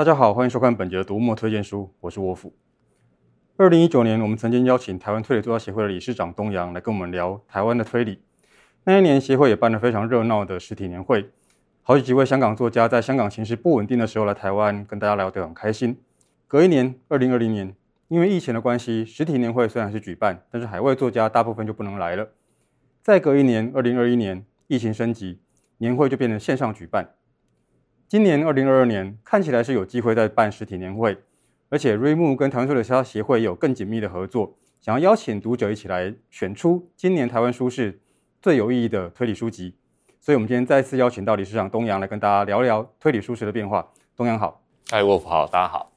大家好，欢迎收看本节的读墨推荐书，我是沃夫。二零一九年，我们曾经邀请台湾推理作家协会的理事长东阳来跟我们聊台湾的推理。那一年，协会也办了非常热闹的实体年会，好几位香港作家在香港情势不稳定的时候来台湾，跟大家聊得很开心。隔一年，二零二零年，因为疫情的关系，实体年会虽然是举办，但是海外作家大部分就不能来了。再隔一年，二零二一年，疫情升级，年会就变成线上举办。今年二零二二年看起来是有机会在办实体年会，而且瑞木跟台湾推理作家协会有更紧密的合作，想要邀请读者一起来选出今年台湾书市最有意义的推理书籍。所以，我们今天再次邀请到理事长东阳来跟大家聊聊推理书市的变化。东阳好，嗨，沃夫好，大家好。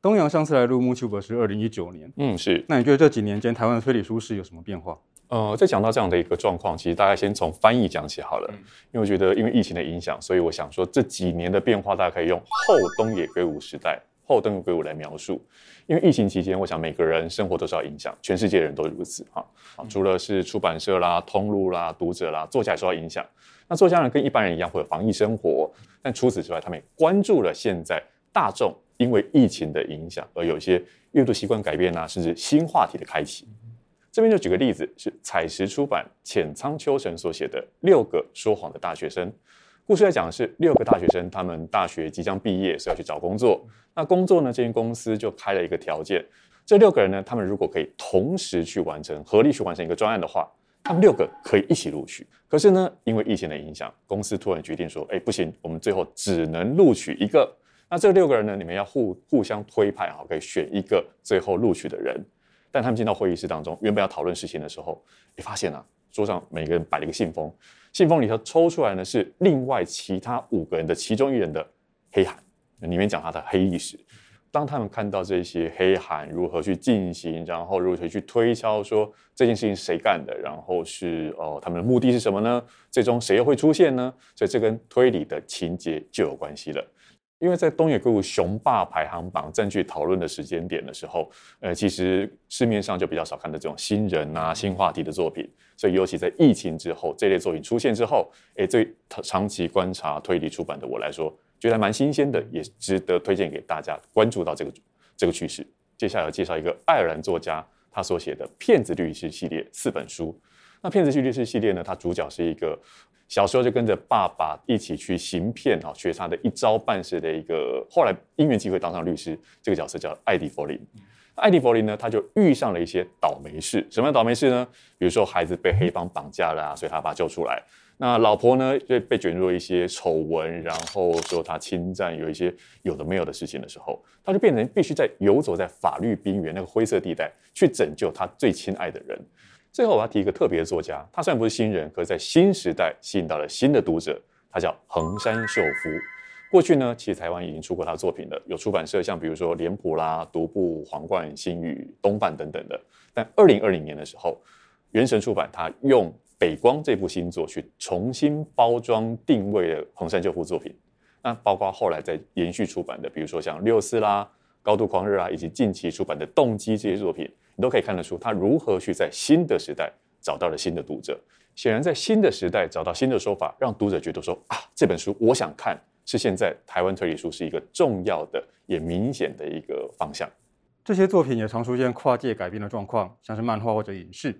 东阳上次来录 MooTube 是二零一九年，嗯，是。那你觉得这几年间台湾的推理书市有什么变化？呃，在讲到这样的一个状况，其实大概先从翻译讲起好了，嗯、因为我觉得因为疫情的影响，所以我想说这几年的变化，大家可以用后东野圭吾时代、后东野圭吾来描述。因为疫情期间，我想每个人生活都受到影响，全世界人都如此哈。啊，除了是出版社啦、通路啦、读者啦，作家也受到影响。那作家呢，跟一般人一样会有防疫生活，但除此之外，他们也关注了现在大众因为疫情的影响而有一些阅读习惯改变啊，甚至新话题的开启。这边就举个例子，是采石出版浅仓秋神所写的《六个说谎的大学生》。故事在讲的是六个大学生，他们大学即将毕业，所以要去找工作。那工作呢，这间公司就开了一个条件：这六个人呢，他们如果可以同时去完成、合力去完成一个专案的话，他们六个可以一起录取。可是呢，因为疫情的影响，公司突然决定说：“哎，不行，我们最后只能录取一个。那这六个人呢，你们要互互相推派，好，可以选一个最后录取的人。”但他们进到会议室当中，原本要讨论事情的时候，你发现啊，桌上每个人摆了一个信封，信封里头抽出来呢是另外其他五个人的其中一人的黑函，里面讲他的黑历史。当他们看到这些黑函如何去进行，然后如何去推敲说这件事情谁干的，然后是哦他们的目的是什么呢？最终谁又会出现呢？所以这跟推理的情节就有关系了。因为在东野圭吾雄霸排行榜占据讨论的时间点的时候，呃，其实市面上就比较少看到这种新人啊、新话题的作品，所以尤其在疫情之后，这类作品出现之后，诶，对长期观察推理出版的我来说，觉得还蛮新鲜的，也值得推荐给大家关注到这个这个趋势。接下来要介绍一个爱尔兰作家他所写的《骗子律师》系列四本书。那《骗子律师》系列呢，它主角是一个。小时候就跟着爸爸一起去行骗啊，学他的一招半式的一个，后来因缘机会当上律师，这个角色叫艾迪佛林。艾迪佛林呢，他就遇上了一些倒霉事。什么样倒霉事呢？比如说孩子被黑帮绑架了啊，所以他把他救出来。那老婆呢，就被卷入一些丑闻，然后说他侵占，有一些有的没有的事情的时候，他就变成必须在游走在法律边缘那个灰色地带，去拯救他最亲爱的人。最后我要提一个特别的作家，他虽然不是新人，可是在新时代吸引到了新的读者。他叫横山秀夫。过去呢，其实台湾已经出过他的作品了，有出版社像比如说脸谱啦、独步、皇冠、新语、东贩等等的。但二零二零年的时候，元神出版他用《北光》这部新作去重新包装定位了横山秀夫作品。那包括后来在延续出版的，比如说像六四啦、高度狂热啊，以及近期出版的动机这些作品。你都可以看得出，他如何去在新的时代找到了新的读者。显然，在新的时代找到新的说法，让读者觉得说啊，这本书我想看，是现在台湾推理书是一个重要的也明显的一个方向。这些作品也常出现跨界改编的状况，像是漫画或者影视。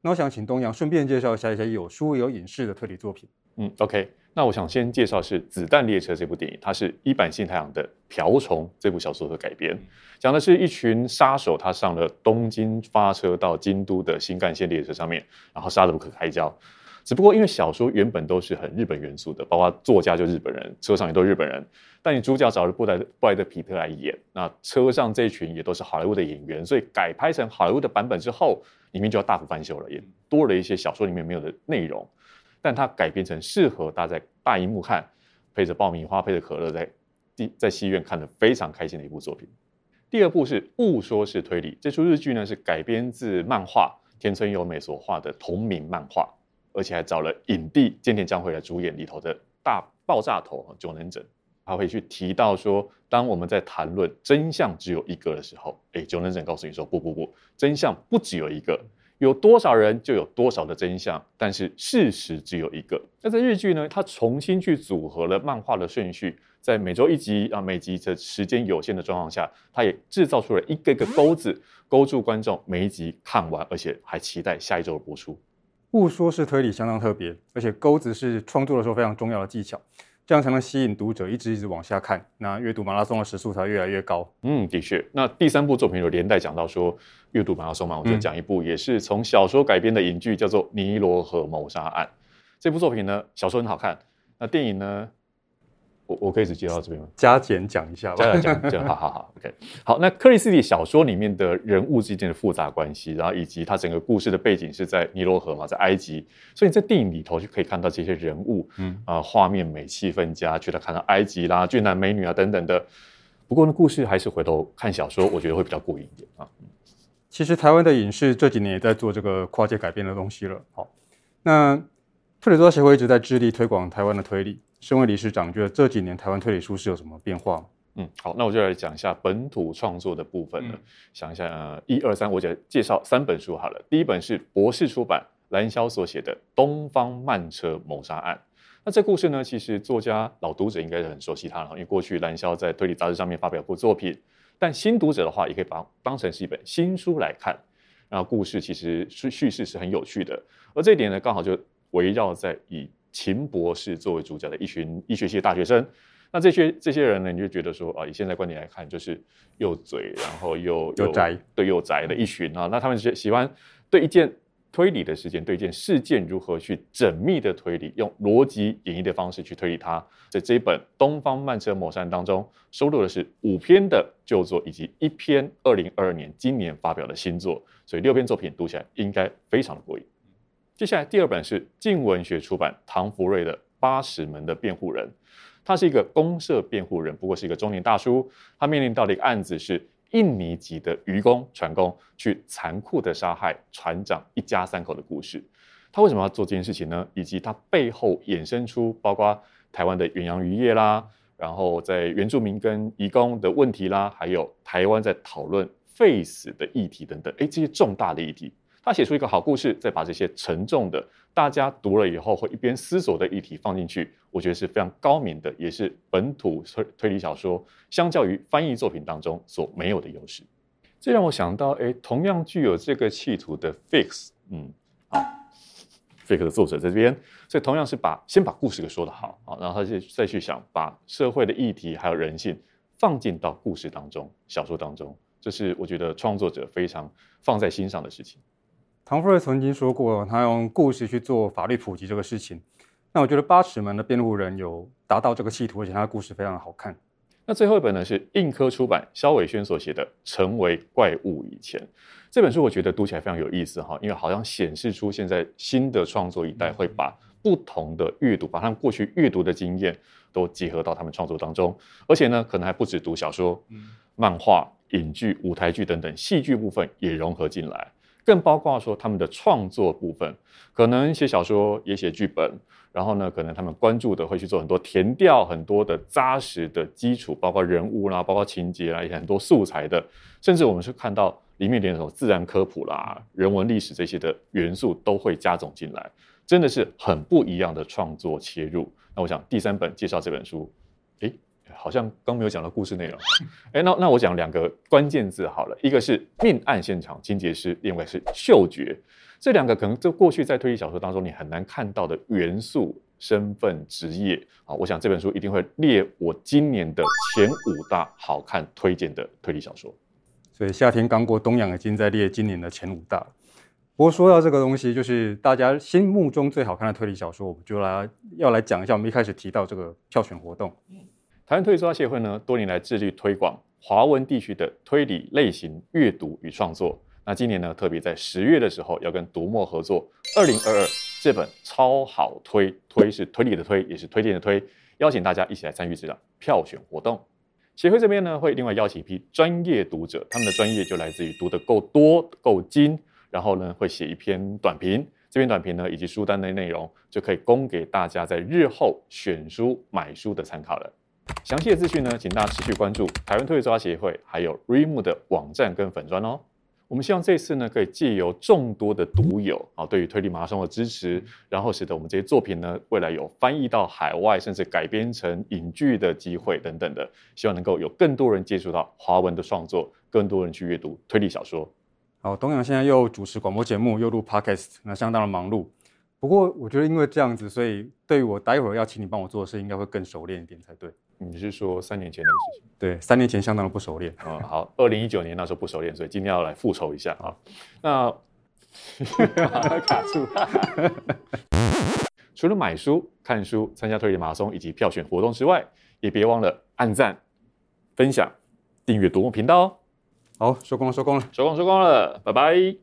那我想请东阳顺便介绍一下一些有书有影视的推理作品。嗯，OK。那我想先介绍是《子弹列车》这部电影，它是一坂幸太郎的《瓢虫》这部小说的改编，讲的是一群杀手，他上了东京发车到京都的新干线列车上面，然后杀得不可开交。只不过因为小说原本都是很日本元素的，包括作家就日本人，车上也都是日本人，但你主角找了布莱布莱德皮特来演，那车上这群也都是好莱坞的演员，所以改拍成好莱坞的版本之后，里面就要大幅翻修了，也多了一些小说里面没有的内容。但它改编成适合搭在大荧幕看，配着爆米花，配着可乐，在在戏院看得非常开心的一部作品。第二部是《误说是推理》，这出日剧呢是改编自漫画田村由美所画的同名漫画，而且还找了影帝菅田将晖来主演里头的大爆炸头九能整，他会去提到说，当我们在谈论真相只有一个的时候，哎，九能整告诉你说不不不，真相不只有一个。有多少人就有多少的真相，但是事实只有一个。那在日剧呢，它重新去组合了漫画的顺序，在每周一集啊，每集的时间有限的状况下，它也制造出了一个个钩子，勾住观众每一集看完，而且还期待下一周的播出。误说是推理相当特别，而且钩子是创作的时候非常重要的技巧。这样才能吸引读者一直一直往下看，那阅读马拉松的时速才越来越高。嗯，的确。那第三部作品有连带讲到说阅读马拉松嘛，我就讲一部也是从小说改编的影剧，叫做《尼罗河谋杀案》。这部作品呢，小说很好看，那电影呢？我我可以直接到这边吗？加减讲一下吧。加减讲讲，好好好，OK。好，那克里斯蒂小说里面的人物之间的复杂关系，然后以及他整个故事的背景是在尼罗河嘛，在埃及，所以你在电影里头就可以看到这些人物，嗯啊，画面美，气氛佳，觉得看到埃及啦、俊男美女啊等等的。不过呢，故事还是回头看小说，我觉得会比较过瘾一点啊。其实台湾的影视这几年也在做这个跨界改编的东西了。好，那推理作家协会一直在致力推广台湾的推理。身为理事长，觉得这几年台湾推理书是有什么变化？嗯，好，那我就来讲一下本土创作的部分了。嗯、想一下，呃，一二三，我就介绍三本书好了。第一本是博士出版蓝霄所写的《东方慢车谋杀案》。那这故事呢，其实作家老读者应该是很熟悉它了，因为过去蓝霄在推理杂志上面发表过作品。但新读者的话，也可以把它当成是一本新书来看。然后故事其实叙叙事是很有趣的，而这一点呢，刚好就围绕在以。秦博士作为主角的一群医学系的大学生，那这些这些人呢，你就觉得说啊，以现在观点来看，就是又嘴，然后又又宅，对，又宅的一群啊。那他们喜喜欢对一件推理的事件，对一件事件如何去缜密的推理，用逻辑演绎的方式去推理它。在这一本《东方慢车谋杀案》当中，收录的是五篇的旧作，以及一篇二零二二年今年发表的新作，所以六篇作品读起来应该非常的过瘾。接下来第二本是静文学出版唐福瑞的《八十门的辩护人》，他是一个公社辩护人，不过是一个中年大叔。他面临到的一个案子是印尼籍的渔工船工去残酷的杀害船长一家三口的故事。他为什么要做这件事情呢？以及他背后衍生出包括台湾的远洋渔业啦，然后在原住民跟移工的问题啦，还有台湾在讨论废死的议题等等，诶，这些重大的议题。他写出一个好故事，再把这些沉重的、大家读了以后会一边思索的议题放进去，我觉得是非常高明的，也是本土推推理小说相较于翻译作品当中所没有的优势。这让我想到，哎，同样具有这个企图的 Fix，嗯，啊，Fix 的作者在这边，所以同样是把先把故事给说得好啊，然后他就再去想把社会的议题还有人性放进到故事当中、小说当中，这是我觉得创作者非常放在心上的事情。唐福瑞曾经说过，他用故事去做法律普及这个事情。那我觉得八尺门的辩护人有达到这个企图，而且他的故事非常好看。那最后一本呢是印科出版萧伟轩所写的《成为怪物以前》这本书，我觉得读起来非常有意思哈，因为好像显示出现在新的创作一代会把不同的阅读，把他们过去阅读的经验都结合到他们创作当中，而且呢，可能还不止读小说、漫画、影剧、舞台剧等等，戏剧部分也融合进来。更包括说他们的创作部分，可能写小说也写剧本，然后呢，可能他们关注的会去做很多填调，很多的扎实的基础，包括人物啦，包括情节啦，也很多素材的，甚至我们是看到里面连那种自然科普啦、人文历史这些的元素都会加总进来，真的是很不一样的创作切入。那我想第三本介绍这本书，诶。好像刚没有讲到故事内容，哎，那那我讲两个关键字好了，一个是命案现场清洁师，另外是嗅觉，这两个可能就过去在推理小说当中你很难看到的元素、身份、职业啊，我想这本书一定会列我今年的前五大好看推荐的推理小说。所以夏天刚过，东阳已经在列今年的前五大。不过说到这个东西，就是大家心目中最好看的推理小说，我们就来要来讲一下。我们一开始提到这个票选活动。台湾推理作家协会呢，多年来致力推广华文地区的推理类型阅读与创作。那今年呢，特别在十月的时候，要跟读墨合作《二零二二》这本超好推，推是推理的推，也是推荐的推，邀请大家一起来参与这场票选活动。协会这边呢，会另外邀请一批专业读者，他们的专业就来自于读得够多、够精，然后呢，会写一篇短评。这篇短评呢，以及书单的内容，就可以供给大家在日后选书买书的参考了。详细的资讯呢，请大家持续关注台湾推理作家协会，还有 REMU 的网站跟粉专哦。我们希望这次呢，可以借由众多的读友啊，对于推理马拉松的支持，然后使得我们这些作品呢，未来有翻译到海外，甚至改编成影剧的机会等等的，希望能够有更多人接触到华文的创作，更多人去阅读推理小说。好，东阳现在又主持广播节目，又录 Podcast，那相当的忙碌。不过我觉得因为这样子，所以对于我待会儿要请你帮我做的事，应该会更熟练一点才对。你是说三年前的事情？对，三年前相当的不熟练。嗯，好，二零一九年那时候不熟练，所以今天要来复仇一下啊。那卡 住。除了买书、看书、参加推理马拉松以及票选活动之外，也别忘了按赞、分享、订阅读墨频道哦。好，收工了，收工了，收工，收工了，拜拜。